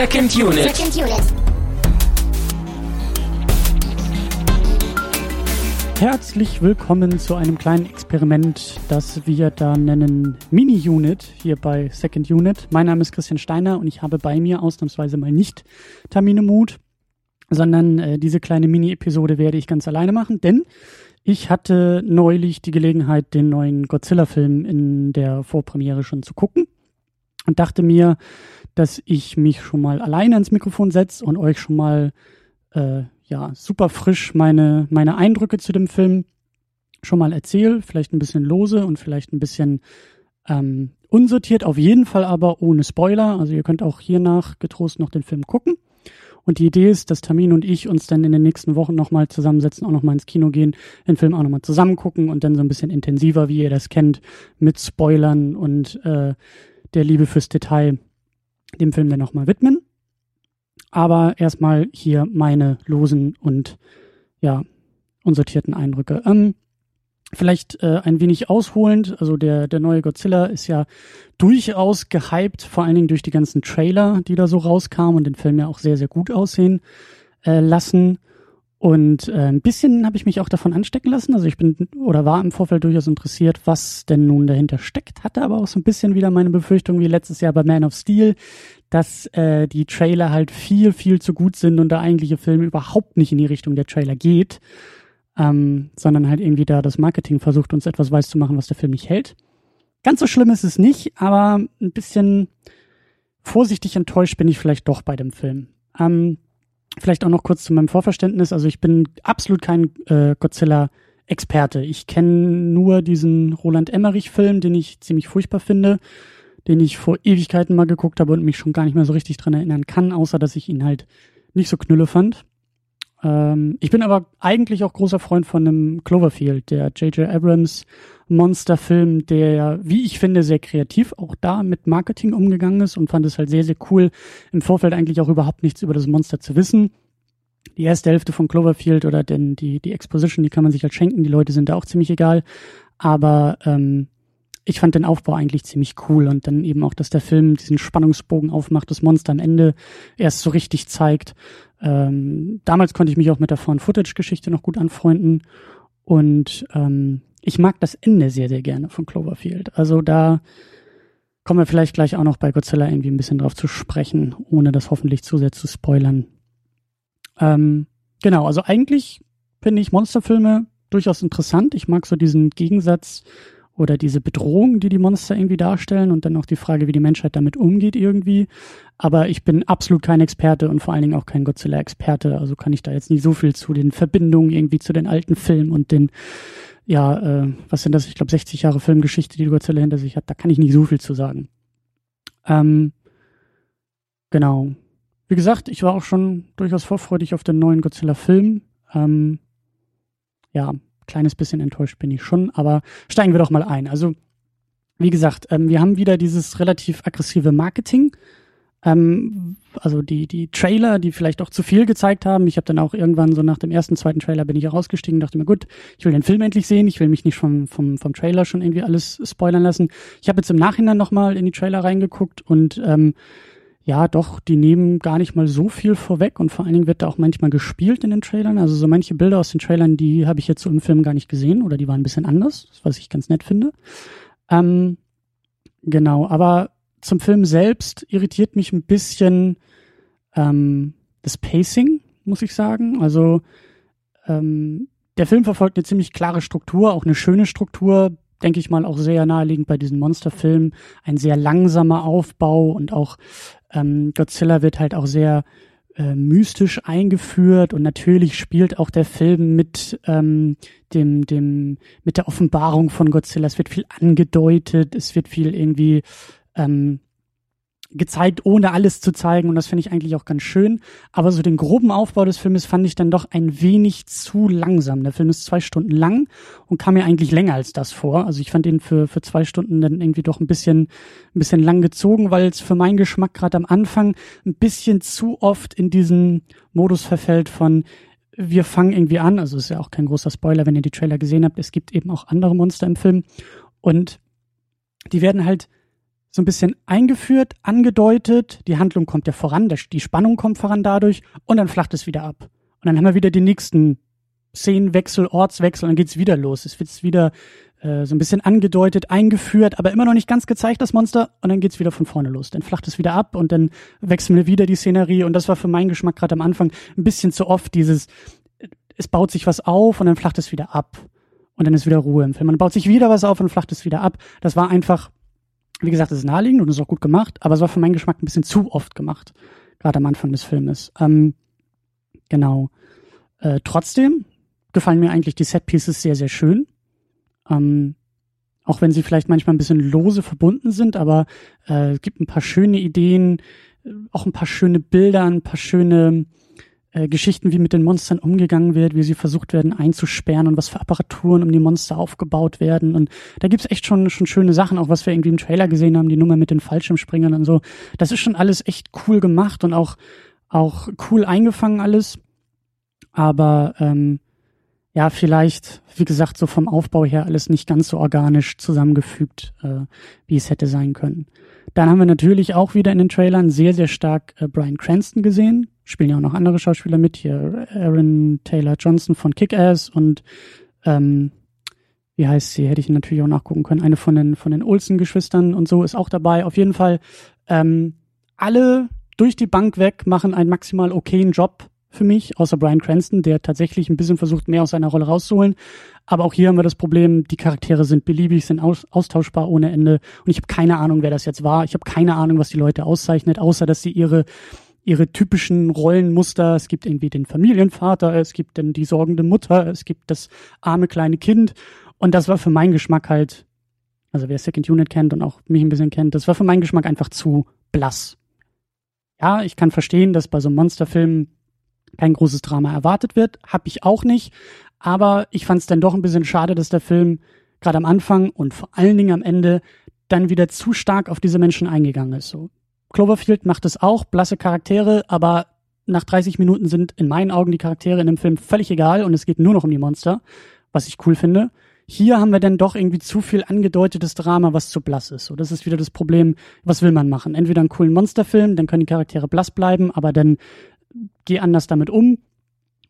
Second Unit. Second Unit. Herzlich willkommen zu einem kleinen Experiment, das wir da nennen Mini-Unit hier bei Second Unit. Mein Name ist Christian Steiner und ich habe bei mir ausnahmsweise mal nicht Tamine Mut, sondern äh, diese kleine Mini-Episode werde ich ganz alleine machen, denn ich hatte neulich die Gelegenheit, den neuen Godzilla-Film in der Vorpremiere schon zu gucken und dachte mir, dass ich mich schon mal alleine ans Mikrofon setze und euch schon mal äh, ja super frisch meine meine Eindrücke zu dem Film schon mal erzähle, vielleicht ein bisschen lose und vielleicht ein bisschen ähm, unsortiert, auf jeden Fall aber ohne Spoiler. Also ihr könnt auch hiernach getrost noch den Film gucken. Und die Idee ist, dass Tamin und ich uns dann in den nächsten Wochen nochmal zusammensetzen, auch nochmal ins Kino gehen, den Film auch nochmal zusammen gucken und dann so ein bisschen intensiver, wie ihr das kennt, mit Spoilern und äh, der Liebe fürs Detail dem Film dann nochmal widmen. Aber erstmal hier meine losen und ja, unsortierten Eindrücke. Ähm, vielleicht äh, ein wenig ausholend, also der, der neue Godzilla ist ja durchaus gehypt, vor allen Dingen durch die ganzen Trailer, die da so rauskamen und den Film ja auch sehr, sehr gut aussehen äh, lassen. Und äh, ein bisschen habe ich mich auch davon anstecken lassen. Also ich bin oder war im Vorfeld durchaus interessiert, was denn nun dahinter steckt. Hatte aber auch so ein bisschen wieder meine Befürchtung wie letztes Jahr bei Man of Steel, dass äh, die Trailer halt viel, viel zu gut sind und der eigentliche Film überhaupt nicht in die Richtung der Trailer geht, ähm, sondern halt irgendwie da das Marketing versucht, uns etwas weiß zu machen, was der Film nicht hält. Ganz so schlimm ist es nicht, aber ein bisschen vorsichtig enttäuscht bin ich vielleicht doch bei dem Film. Ähm, Vielleicht auch noch kurz zu meinem Vorverständnis. Also ich bin absolut kein äh, Godzilla-Experte. Ich kenne nur diesen Roland Emmerich-Film, den ich ziemlich furchtbar finde, den ich vor Ewigkeiten mal geguckt habe und mich schon gar nicht mehr so richtig dran erinnern kann, außer dass ich ihn halt nicht so knülle fand. Ähm, ich bin aber eigentlich auch großer Freund von einem Cloverfield, der J.J. Abrams Monsterfilm, der, wie ich finde, sehr kreativ auch da mit Marketing umgegangen ist und fand es halt sehr, sehr cool, im Vorfeld eigentlich auch überhaupt nichts über das Monster zu wissen. Die erste Hälfte von Cloverfield oder denn die, die Exposition, die kann man sich halt schenken, die Leute sind da auch ziemlich egal. Aber ähm, ich fand den Aufbau eigentlich ziemlich cool und dann eben auch, dass der Film diesen Spannungsbogen aufmacht, das Monster am Ende erst so richtig zeigt. Ähm, damals konnte ich mich auch mit der Found-Footage-Geschichte noch gut anfreunden und ähm, ich mag das Ende sehr, sehr gerne von Cloverfield. Also da kommen wir vielleicht gleich auch noch bei Godzilla irgendwie ein bisschen drauf zu sprechen, ohne das hoffentlich zu sehr zu spoilern. Ähm, genau, also eigentlich finde ich Monsterfilme durchaus interessant. Ich mag so diesen Gegensatz oder diese Bedrohung, die die Monster irgendwie darstellen und dann auch die Frage, wie die Menschheit damit umgeht irgendwie. Aber ich bin absolut kein Experte und vor allen Dingen auch kein Godzilla-Experte. Also kann ich da jetzt nicht so viel zu den Verbindungen irgendwie zu den alten Filmen und den ja, äh, was sind das? Ich glaube, 60 Jahre Filmgeschichte, die Godzilla hinter sich hat. Da kann ich nicht so viel zu sagen. Ähm, genau. Wie gesagt, ich war auch schon durchaus vorfreudig auf den neuen Godzilla-Film. Ähm, ja, kleines bisschen enttäuscht bin ich schon, aber steigen wir doch mal ein. Also, wie gesagt, ähm, wir haben wieder dieses relativ aggressive Marketing ähm, also die, die Trailer, die vielleicht auch zu viel gezeigt haben. Ich habe dann auch irgendwann so nach dem ersten, zweiten Trailer bin ich rausgestiegen, dachte mir, gut, ich will den Film endlich sehen, ich will mich nicht vom, vom, vom Trailer schon irgendwie alles spoilern lassen. Ich habe jetzt im Nachhinein nochmal in die Trailer reingeguckt und ähm, ja, doch, die nehmen gar nicht mal so viel vorweg und vor allen Dingen wird da auch manchmal gespielt in den Trailern. Also so manche Bilder aus den Trailern, die habe ich jetzt so im Film gar nicht gesehen oder die waren ein bisschen anders, was ich ganz nett finde. Ähm, genau, aber zum Film selbst irritiert mich ein bisschen ähm, das Pacing, muss ich sagen. Also ähm, der Film verfolgt eine ziemlich klare Struktur, auch eine schöne Struktur, denke ich mal, auch sehr naheliegend bei diesen Monsterfilmen. Ein sehr langsamer Aufbau und auch ähm, Godzilla wird halt auch sehr äh, mystisch eingeführt und natürlich spielt auch der Film mit ähm, dem dem mit der Offenbarung von Godzilla. Es wird viel angedeutet, es wird viel irgendwie ähm, gezeigt, ohne alles zu zeigen. Und das finde ich eigentlich auch ganz schön. Aber so den groben Aufbau des Filmes fand ich dann doch ein wenig zu langsam. Der Film ist zwei Stunden lang und kam mir eigentlich länger als das vor. Also ich fand ihn für, für zwei Stunden dann irgendwie doch ein bisschen, ein bisschen lang gezogen, weil es für meinen Geschmack gerade am Anfang ein bisschen zu oft in diesen Modus verfällt von wir fangen irgendwie an, also ist ja auch kein großer Spoiler, wenn ihr die Trailer gesehen habt, es gibt eben auch andere Monster im Film und die werden halt so ein bisschen eingeführt, angedeutet, die Handlung kommt ja voran, die Spannung kommt voran dadurch und dann flacht es wieder ab. Und dann haben wir wieder den nächsten Szenenwechsel, Ortswechsel und dann geht's wieder los. Es wird wieder äh, so ein bisschen angedeutet, eingeführt, aber immer noch nicht ganz gezeigt, das Monster, und dann geht's wieder von vorne los. Dann flacht es wieder ab und dann wechseln wir wieder die Szenerie und das war für meinen Geschmack gerade am Anfang ein bisschen zu oft dieses, es baut sich was auf und dann flacht es wieder ab. Und dann ist wieder Ruhe im Film. Man baut sich wieder was auf und flacht es wieder ab. Das war einfach, wie gesagt, das ist naheliegend und ist auch gut gemacht, aber es war für meinen Geschmack ein bisschen zu oft gemacht. Gerade am Anfang des Filmes. Ähm, genau. Äh, trotzdem gefallen mir eigentlich die Set-Pieces sehr, sehr schön. Ähm, auch wenn sie vielleicht manchmal ein bisschen lose verbunden sind, aber äh, es gibt ein paar schöne Ideen, äh, auch ein paar schöne Bilder, ein paar schöne äh, Geschichten, wie mit den Monstern umgegangen wird, wie sie versucht werden einzusperren und was für Apparaturen um die Monster aufgebaut werden. Und da gibt's echt schon, schon schöne Sachen, auch was wir irgendwie im Trailer gesehen haben, die Nummer mit den Fallschirmspringern und so. Das ist schon alles echt cool gemacht und auch, auch cool eingefangen alles. Aber ähm, ja, vielleicht, wie gesagt, so vom Aufbau her alles nicht ganz so organisch zusammengefügt, äh, wie es hätte sein können. Dann haben wir natürlich auch wieder in den Trailern sehr, sehr stark äh, Brian Cranston gesehen. Spielen ja auch noch andere Schauspieler mit, hier Aaron Taylor Johnson von Kick-Ass und ähm, wie heißt sie, hätte ich natürlich auch nachgucken können. Eine von den, von den Olsen-Geschwistern und so ist auch dabei. Auf jeden Fall ähm, alle durch die Bank weg machen einen maximal okayen Job für mich, außer Brian Cranston, der tatsächlich ein bisschen versucht, mehr aus seiner Rolle rauszuholen. Aber auch hier haben wir das Problem, die Charaktere sind beliebig, sind aus, austauschbar ohne Ende. Und ich habe keine Ahnung, wer das jetzt war. Ich habe keine Ahnung, was die Leute auszeichnet, außer dass sie ihre ihre typischen Rollenmuster. Es gibt irgendwie den Familienvater, es gibt dann die sorgende Mutter, es gibt das arme kleine Kind. Und das war für meinen Geschmack halt, also wer Second Unit kennt und auch mich ein bisschen kennt, das war für meinen Geschmack einfach zu blass. Ja, ich kann verstehen, dass bei so einem Monsterfilm kein großes Drama erwartet wird. Hab ich auch nicht. Aber ich fand es dann doch ein bisschen schade, dass der Film gerade am Anfang und vor allen Dingen am Ende dann wieder zu stark auf diese Menschen eingegangen ist. So. Cloverfield macht es auch, blasse Charaktere, aber nach 30 Minuten sind in meinen Augen die Charaktere in dem Film völlig egal und es geht nur noch um die Monster, was ich cool finde. Hier haben wir dann doch irgendwie zu viel angedeutetes Drama, was zu blass ist. So, das ist wieder das Problem, was will man machen? Entweder einen coolen Monsterfilm, dann können die Charaktere blass bleiben, aber dann geh anders damit um.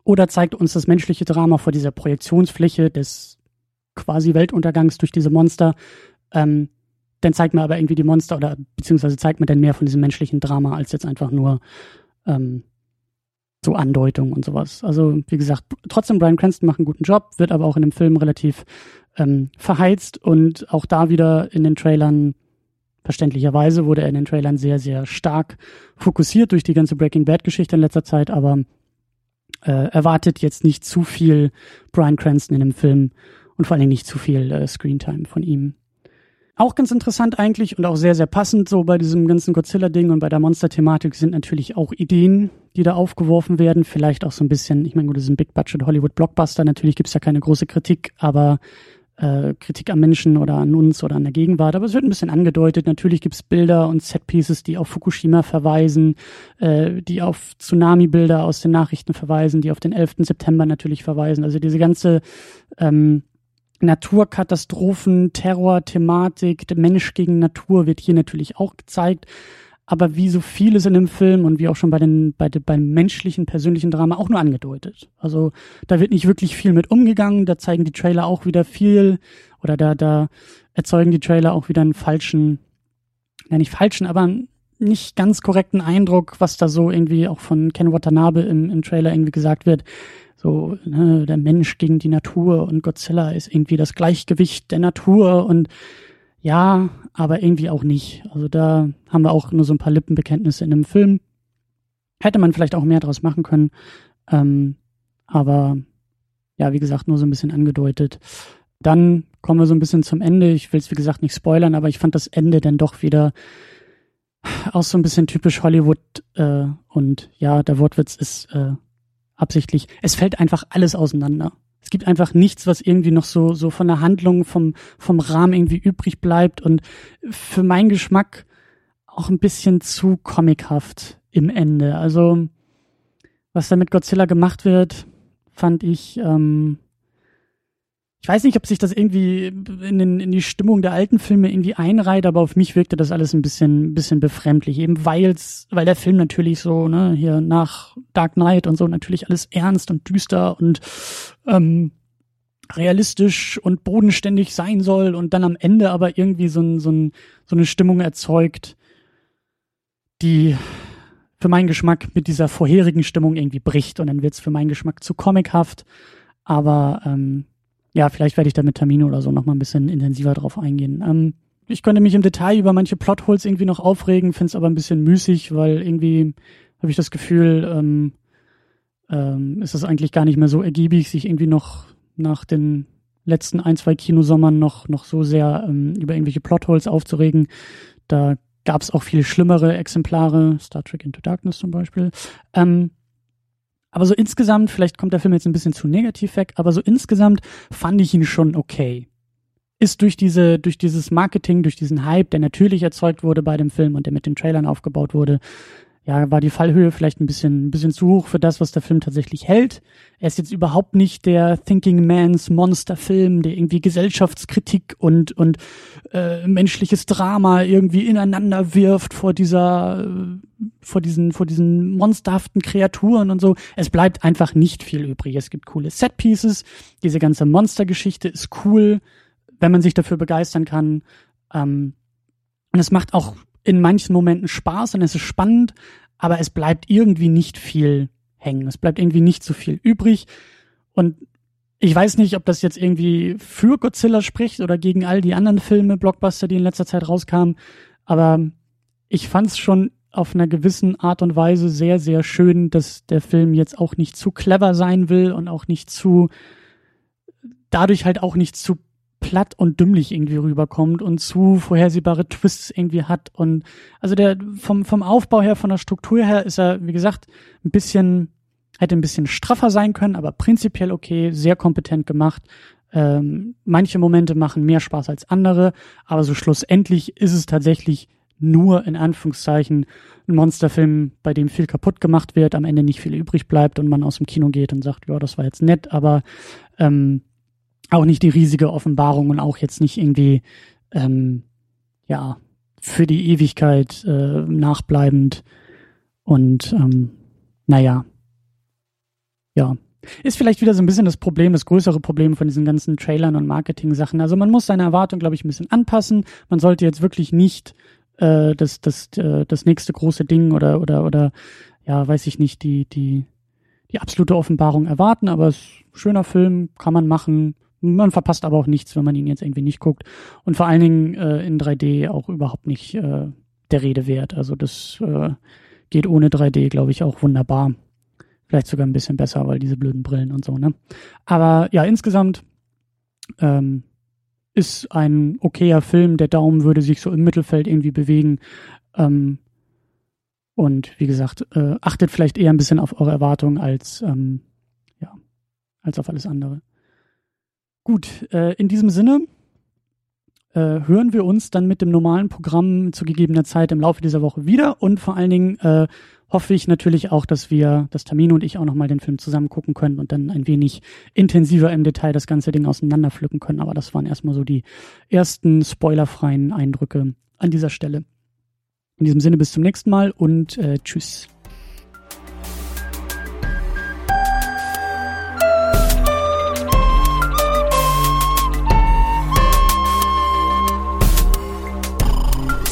Oder zeigt uns das menschliche Drama vor dieser Projektionsfläche des quasi Weltuntergangs durch diese Monster. Ähm, dann zeigt mir aber irgendwie die Monster oder beziehungsweise zeigt mir dann mehr von diesem menschlichen Drama als jetzt einfach nur ähm, so Andeutung und sowas. Also wie gesagt, trotzdem Brian Cranston macht einen guten Job, wird aber auch in dem Film relativ ähm, verheizt und auch da wieder in den Trailern Verständlicherweise wurde er in den Trailern sehr, sehr stark fokussiert durch die ganze Breaking Bad-Geschichte in letzter Zeit, aber äh, erwartet jetzt nicht zu viel Brian Cranston in dem Film und vor Dingen nicht zu viel äh, Screentime von ihm. Auch ganz interessant eigentlich und auch sehr, sehr passend so bei diesem ganzen Godzilla-Ding und bei der Monster-Thematik sind natürlich auch Ideen, die da aufgeworfen werden. Vielleicht auch so ein bisschen, ich meine, gut, das ist ein Big-Budget-Hollywood-Blockbuster, natürlich gibt's da keine große Kritik, aber äh, Kritik am Menschen oder an uns oder an der Gegenwart, aber es wird ein bisschen angedeutet. Natürlich gibt's Bilder und Setpieces, die auf Fukushima verweisen, äh, die auf Tsunami-Bilder aus den Nachrichten verweisen, die auf den 11. September natürlich verweisen. Also diese ganze ähm, Naturkatastrophen, Terror-Thematik, Mensch gegen Natur wird hier natürlich auch gezeigt aber wie so vieles in dem Film und wie auch schon bei den, bei, beim menschlichen, persönlichen Drama auch nur angedeutet. Also da wird nicht wirklich viel mit umgegangen, da zeigen die Trailer auch wieder viel oder da, da erzeugen die Trailer auch wieder einen falschen, ja nicht falschen, aber nicht ganz korrekten Eindruck, was da so irgendwie auch von Ken Watanabe im, im Trailer irgendwie gesagt wird. So, ne, der Mensch gegen die Natur und Godzilla ist irgendwie das Gleichgewicht der Natur und ja, aber irgendwie auch nicht. Also da haben wir auch nur so ein paar Lippenbekenntnisse in dem Film. Hätte man vielleicht auch mehr draus machen können. Ähm, aber ja, wie gesagt, nur so ein bisschen angedeutet. Dann kommen wir so ein bisschen zum Ende. Ich will es, wie gesagt, nicht spoilern, aber ich fand das Ende dann doch wieder auch so ein bisschen typisch Hollywood. Äh, und ja, der Wortwitz ist äh, absichtlich. Es fällt einfach alles auseinander. Es gibt einfach nichts, was irgendwie noch so, so von der Handlung, vom, vom Rahmen irgendwie übrig bleibt und für meinen Geschmack auch ein bisschen zu comichaft im Ende. Also, was da mit Godzilla gemacht wird, fand ich, ähm, ich weiß nicht, ob sich das irgendwie in, den, in die Stimmung der alten Filme irgendwie einreiht, aber auf mich wirkte das alles ein bisschen, ein bisschen befremdlich, eben weil's, weil der Film natürlich so, ne, hier nach Dark Knight und so natürlich alles ernst und düster und ähm, realistisch und bodenständig sein soll und dann am Ende aber irgendwie so, ein, so, ein, so eine Stimmung erzeugt, die für meinen Geschmack mit dieser vorherigen Stimmung irgendwie bricht und dann wird's für meinen Geschmack zu comichaft. Aber ähm, ja, vielleicht werde ich da mit Termine oder so nochmal ein bisschen intensiver drauf eingehen. Ähm, ich könnte mich im Detail über manche Plotholes irgendwie noch aufregen, finde es aber ein bisschen müßig, weil irgendwie habe ich das Gefühl, ähm, ähm, ist es eigentlich gar nicht mehr so ergiebig, sich irgendwie noch nach den letzten ein, zwei Kinosommern noch, noch so sehr ähm, über irgendwelche Plotholes aufzuregen. Da gab es auch viel schlimmere Exemplare, Star Trek Into Darkness zum Beispiel. Ähm, aber so insgesamt, vielleicht kommt der Film jetzt ein bisschen zu negativ weg, aber so insgesamt fand ich ihn schon okay. Ist durch diese, durch dieses Marketing, durch diesen Hype, der natürlich erzeugt wurde bei dem Film und der mit den Trailern aufgebaut wurde, ja, war die Fallhöhe vielleicht ein bisschen, ein bisschen zu hoch für das, was der Film tatsächlich hält. Er ist jetzt überhaupt nicht der Thinking Man's Monster-Film, der irgendwie Gesellschaftskritik und, und äh, menschliches Drama irgendwie ineinander wirft vor dieser, äh, vor diesen, vor diesen monsterhaften Kreaturen und so. Es bleibt einfach nicht viel übrig. Es gibt coole Set-Pieces. Diese ganze Monstergeschichte ist cool, wenn man sich dafür begeistern kann. Ähm, und es macht auch in manchen Momenten Spaß und es ist spannend, aber es bleibt irgendwie nicht viel hängen. Es bleibt irgendwie nicht so viel übrig. Und ich weiß nicht, ob das jetzt irgendwie für Godzilla spricht oder gegen all die anderen Filme, Blockbuster, die in letzter Zeit rauskamen. Aber ich fand es schon auf einer gewissen Art und Weise sehr, sehr schön, dass der Film jetzt auch nicht zu clever sein will und auch nicht zu, dadurch halt auch nicht zu platt und dümmlich irgendwie rüberkommt und zu vorhersehbare Twists irgendwie hat. Und also der vom, vom Aufbau her, von der Struktur her ist er, wie gesagt, ein bisschen, hätte ein bisschen straffer sein können, aber prinzipiell okay, sehr kompetent gemacht. Ähm, manche Momente machen mehr Spaß als andere, aber so schlussendlich ist es tatsächlich nur in Anführungszeichen ein Monsterfilm, bei dem viel kaputt gemacht wird, am Ende nicht viel übrig bleibt und man aus dem Kino geht und sagt, ja, das war jetzt nett, aber ähm, auch nicht die riesige Offenbarung und auch jetzt nicht irgendwie, ähm, ja, für die Ewigkeit äh, nachbleibend. Und ähm, naja, ja. Ist vielleicht wieder so ein bisschen das Problem, das größere Problem von diesen ganzen Trailern und Marketing-Sachen. Also man muss seine Erwartung, glaube ich, ein bisschen anpassen. Man sollte jetzt wirklich nicht äh, das, das, äh, das nächste große Ding oder, oder, oder, ja, weiß ich nicht, die, die, die absolute Offenbarung erwarten, aber es ist ein schöner Film, kann man machen, man verpasst aber auch nichts, wenn man ihn jetzt irgendwie nicht guckt. Und vor allen Dingen äh, in 3D auch überhaupt nicht äh, der Rede wert. Also das äh, geht ohne 3D, glaube ich, auch wunderbar. Vielleicht sogar ein bisschen besser, weil diese blöden Brillen und so, ne? Aber ja, insgesamt ähm, ist ein okayer Film. Der Daumen würde sich so im Mittelfeld irgendwie bewegen. Ähm, und wie gesagt, äh, achtet vielleicht eher ein bisschen auf eure Erwartungen als, ähm, ja, als auf alles andere. Gut, äh, in diesem Sinne äh, hören wir uns dann mit dem normalen Programm zu gegebener Zeit im Laufe dieser Woche wieder und vor allen Dingen äh, hoffe ich natürlich auch, dass wir, dass Tamino und ich auch nochmal den Film zusammen gucken können und dann ein wenig intensiver im Detail das ganze Ding auseinanderpflücken können. Aber das waren erstmal so die ersten spoilerfreien Eindrücke an dieser Stelle. In diesem Sinne bis zum nächsten Mal und äh, tschüss.